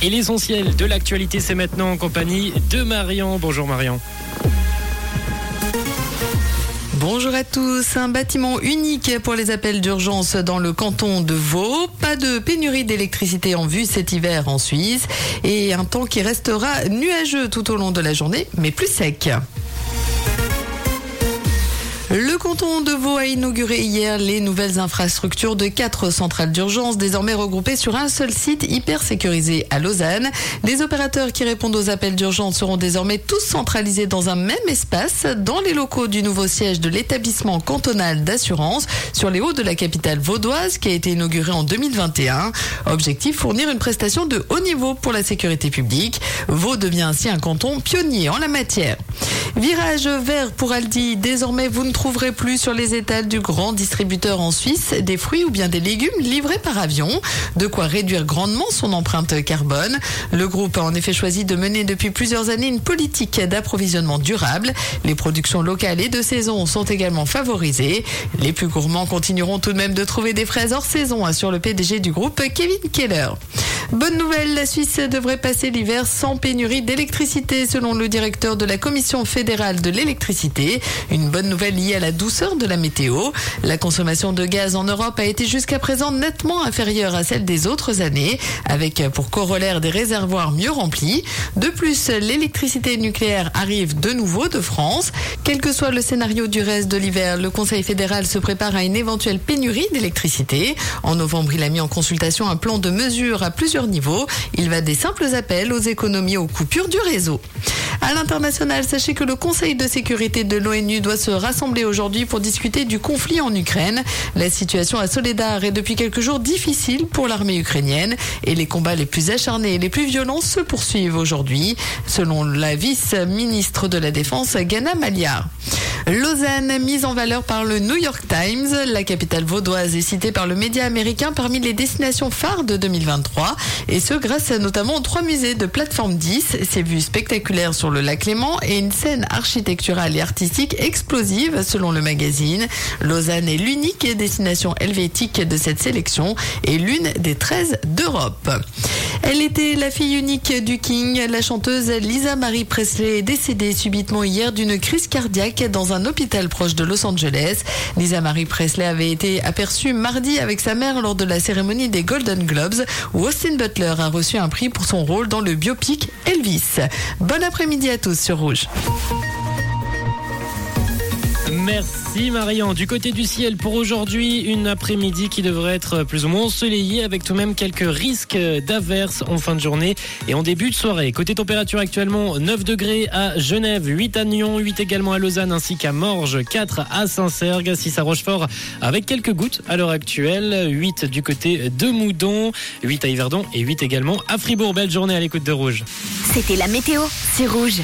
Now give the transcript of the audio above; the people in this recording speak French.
Et l'essentiel de l'actualité, c'est maintenant en compagnie de Marion. Bonjour Marion. Bonjour à tous. Un bâtiment unique pour les appels d'urgence dans le canton de Vaud. Pas de pénurie d'électricité en vue cet hiver en Suisse. Et un temps qui restera nuageux tout au long de la journée, mais plus sec. Le canton de Vaud a inauguré hier les nouvelles infrastructures de quatre centrales d'urgence désormais regroupées sur un seul site hyper sécurisé à Lausanne. Les opérateurs qui répondent aux appels d'urgence seront désormais tous centralisés dans un même espace dans les locaux du nouveau siège de l'établissement cantonal d'assurance sur les hauts de la capitale vaudoise qui a été inauguré en 2021. Objectif fournir une prestation de haut niveau pour la sécurité publique. Vaud devient ainsi un canton pionnier en la matière. Virage vert pour Aldi. Désormais, vous ne trouverez plus sur les étals du grand distributeur en Suisse des fruits ou bien des légumes livrés par avion. De quoi réduire grandement son empreinte carbone. Le groupe a en effet choisi de mener depuis plusieurs années une politique d'approvisionnement durable. Les productions locales et de saison sont également favorisées. Les plus gourmands continueront tout de même de trouver des fraises hors saison, assure le PDG du groupe, Kevin Keller. Bonne nouvelle, la Suisse devrait passer l'hiver sans pénurie d'électricité selon le directeur de la Commission fédérale de l'électricité. Une bonne nouvelle liée à la douceur de la météo. La consommation de gaz en Europe a été jusqu'à présent nettement inférieure à celle des autres années, avec pour corollaire des réservoirs mieux remplis. De plus, l'électricité nucléaire arrive de nouveau de France. Quel que soit le scénario du reste de l'hiver, le Conseil fédéral se prépare à une éventuelle pénurie d'électricité. En novembre, il a mis en consultation un plan de mesure à plusieurs niveaux. Il va des simples appels aux économies aux coupures du réseau. À l'international, sachez que le Conseil de sécurité de l'ONU doit se rassembler aujourd'hui pour discuter du conflit en Ukraine. La situation à Soledar est depuis quelques jours difficile pour l'armée ukrainienne et les combats les plus acharnés et les plus violents se poursuivent aujourd'hui, selon la vice-ministre de la Défense, Ghana Maliar. Lausanne, mise en valeur par le New York Times. La capitale vaudoise est citée par le média américain parmi les destinations phares de 2023. Et ce, grâce notamment aux trois musées de plateforme 10, ses vues spectaculaires sur le lac Léman et une scène architecturale et artistique explosive selon le magazine. Lausanne est l'unique destination helvétique de cette sélection et l'une des 13 d'Europe. Elle était la fille unique du King. La chanteuse Lisa Marie Presley est décédée subitement hier d'une crise cardiaque dans un hôpital proche de Los Angeles. Lisa Marie Presley avait été aperçue mardi avec sa mère lors de la cérémonie des Golden Globes où Austin Butler a reçu un prix pour son rôle dans le biopic Elvis. Bon après-midi à tous sur Rouge. Merci Marion. Du côté du ciel pour aujourd'hui, une après-midi qui devrait être plus ou moins ensoleillée avec tout de même quelques risques d'averses en fin de journée et en début de soirée. Côté température actuellement 9 degrés à Genève, 8 à Nyon, 8 également à Lausanne ainsi qu'à Morges, 4 à Saint-Sergue, 6 à Rochefort avec quelques gouttes à l'heure actuelle, 8 du côté de Moudon, 8 à Yverdon et 8 également à Fribourg. Belle journée à l'écoute de Rouge. C'était la météo, c'est Rouge.